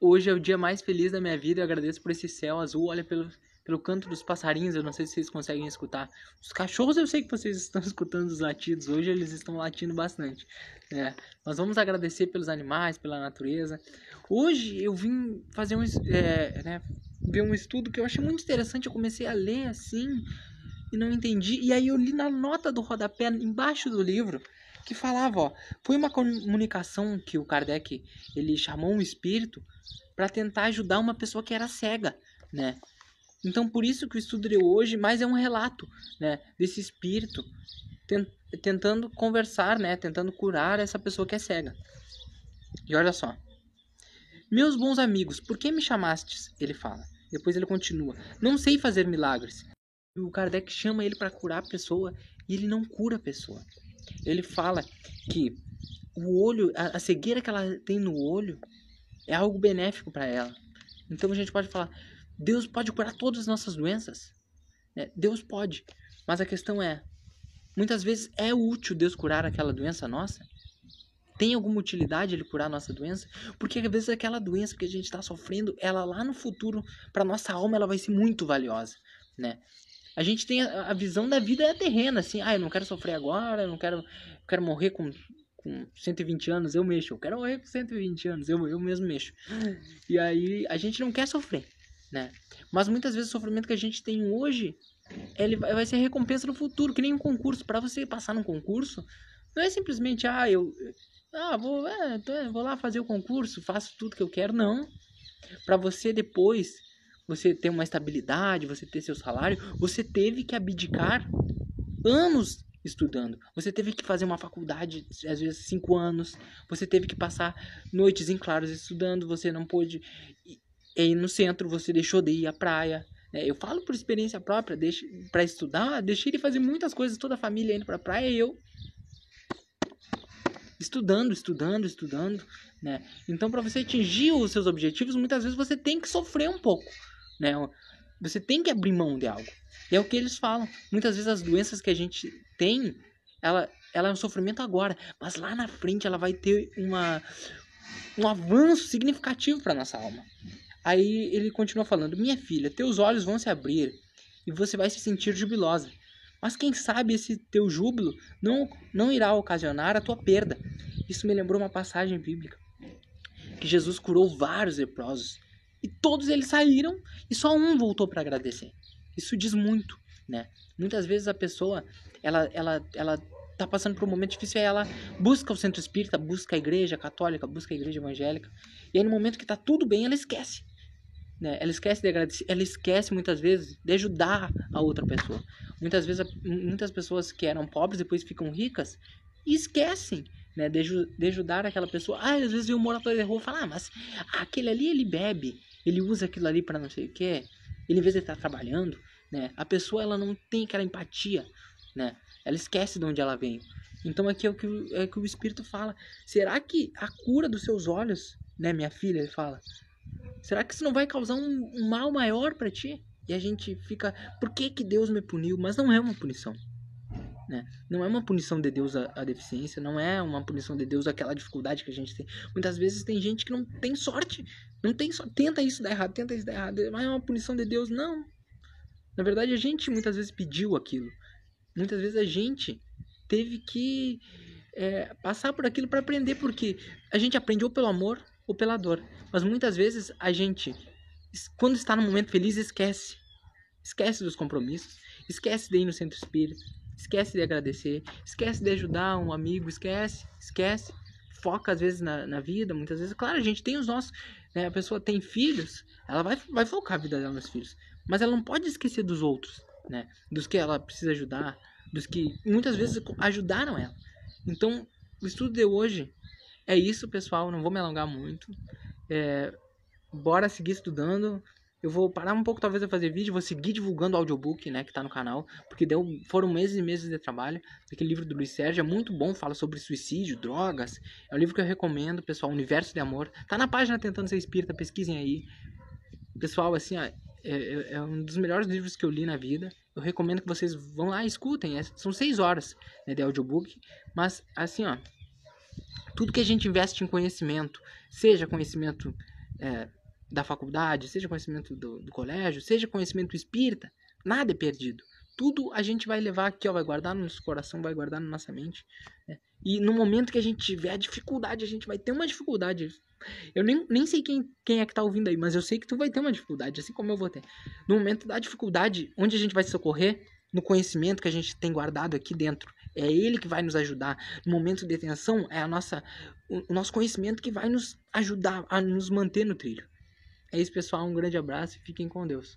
hoje é o dia mais feliz da minha vida. Eu agradeço por esse céu azul. Olha pelo, pelo canto dos passarinhos. Eu não sei se vocês conseguem escutar. Os cachorros, eu sei que vocês estão escutando os latidos. Hoje eles estão latindo bastante. É, nós vamos agradecer pelos animais, pela natureza. Hoje eu vim fazer um, é, né, ver um estudo que eu achei muito interessante. Eu comecei a ler assim e não entendi. E aí eu li na nota do rodapé embaixo do livro que falava, ó, foi uma comunicação que o Kardec ele chamou um espírito para tentar ajudar uma pessoa que era cega, né? Então por isso que o estudo de hoje mais é um relato, né, desse espírito tentando conversar, né, tentando curar essa pessoa que é cega. E olha só. Meus bons amigos, por que me chamastes? Ele fala. Depois ele continua. Não sei fazer milagres. O Kardec chama ele para curar a pessoa e ele não cura a pessoa ele fala que o olho, a, a cegueira que ela tem no olho é algo benéfico para ela. Então a gente pode falar, Deus pode curar todas as nossas doenças. É, Deus pode, mas a questão é, muitas vezes é útil Deus curar aquela doença nossa? Tem alguma utilidade ele curar a nossa doença? Porque às vezes aquela doença que a gente está sofrendo, ela lá no futuro, para nossa alma, ela vai ser muito valiosa, né? A gente tem a, a, visão da vida terrena, assim, ah, eu não quero sofrer agora, eu não quero, eu quero morrer com, com 120 anos, eu mexo, eu quero morrer com 120 anos, eu, eu mesmo mexo. E aí a gente não quer sofrer, né? Mas muitas vezes o sofrimento que a gente tem hoje, ele vai, vai ser recompensa no futuro, que nem um concurso. Para você passar num concurso, não é simplesmente, ah, eu, ah, vou, é, vou lá fazer o concurso, faço tudo que eu quero, não. Para você depois você ter uma estabilidade, você ter seu salário, você teve que abdicar anos estudando. Você teve que fazer uma faculdade, às vezes cinco anos. Você teve que passar noites em claros estudando. Você não pôde ir no centro. Você deixou de ir à praia. Né? Eu falo por experiência própria. Para estudar, deixei de fazer muitas coisas. Toda a família indo para a praia e eu estudando, estudando, estudando. Né? Então, para você atingir os seus objetivos, muitas vezes você tem que sofrer um pouco né? Você tem que abrir mão de algo. E é o que eles falam. Muitas vezes as doenças que a gente tem, ela, ela é um sofrimento agora, mas lá na frente ela vai ter uma, um avanço significativo para nossa alma. Aí ele continua falando: Minha filha, teus olhos vão se abrir e você vai se sentir jubilosa. Mas quem sabe esse teu júbilo não, não irá ocasionar a tua perda. Isso me lembrou uma passagem bíblica que Jesus curou vários leprosos e todos eles saíram e só um voltou para agradecer. Isso diz muito, né? Muitas vezes a pessoa, ela, ela, ela tá passando por um momento difícil ela busca o centro espírita, busca a igreja católica, busca a igreja evangélica. E aí no momento que tá tudo bem, ela esquece. Né? Ela esquece de agradecer, ela esquece muitas vezes de ajudar a outra pessoa. Muitas vezes, muitas pessoas que eram pobres depois ficam ricas e esquecem né, de, de ajudar aquela pessoa. Ah, às vezes vem um morador de rua e fala, ah, mas aquele ali ele bebe, ele usa aquilo ali para não sei o que, ele em vez de estar tá trabalhando, né, a pessoa ela não tem aquela empatia, né, ela esquece de onde ela veio. Então aqui é o que, é o, que o Espírito fala. Será que a cura dos seus olhos, né, minha filha, ele fala, será que isso não vai causar um, um mal maior para ti? E a gente fica, por que que Deus me puniu? Mas não é uma punição. Né? Não é uma punição de Deus a, a, deficiência, não é uma punição de Deus aquela dificuldade que a gente tem. Muitas vezes tem gente que não tem sorte, não tem sorte, tenta isso dar errado, tenta isso dar errado, mas é uma punição de Deus, não. Na verdade, a gente muitas vezes pediu aquilo. Muitas vezes a gente teve que é, passar por aquilo para aprender, porque a gente aprende ou pelo amor ou pela dor. Mas muitas vezes a gente, quando está no momento feliz, esquece. Esquece dos compromissos, esquece de ir no centro espírita, esquece de agradecer, esquece de ajudar um amigo, esquece, esquece. Foca às vezes na, na vida, muitas vezes. Claro, a gente tem os nossos. Né, a pessoa tem filhos, ela vai, vai focar a vida dela nos filhos. Mas ela não pode esquecer dos outros, né? Dos que ela precisa ajudar, dos que muitas vezes ajudaram ela. Então, o estudo de hoje é isso, pessoal. Não vou me alongar muito. É, bora seguir estudando. Eu vou parar um pouco, talvez, a fazer vídeo, vou seguir divulgando o audiobook, né, que tá no canal, porque deu, foram meses e meses de trabalho. Aquele livro do Luiz Sérgio é muito bom, fala sobre suicídio, drogas. É um livro que eu recomendo, pessoal, Universo de Amor. Tá na página Tentando Ser Espírita, pesquisem aí. Pessoal, assim, ó, é, é, é um dos melhores livros que eu li na vida. Eu recomendo que vocês vão lá e escutem. É, são seis horas né, de audiobook, mas, assim, ó, tudo que a gente investe em conhecimento, seja conhecimento é, da faculdade, seja conhecimento do, do colégio, seja conhecimento espírita, nada é perdido. Tudo a gente vai levar aqui, ó, vai guardar no nosso coração, vai guardar na nossa mente. Né? E no momento que a gente tiver a dificuldade, a gente vai ter uma dificuldade. Eu nem, nem sei quem, quem é que tá ouvindo aí, mas eu sei que tu vai ter uma dificuldade, assim como eu vou ter. No momento da dificuldade, onde a gente vai se socorrer? No conhecimento que a gente tem guardado aqui dentro. É ele que vai nos ajudar. No momento de tensão, é a nossa, o, o nosso conhecimento que vai nos ajudar a nos manter no trilho. É isso, pessoal. Um grande abraço e fiquem com Deus.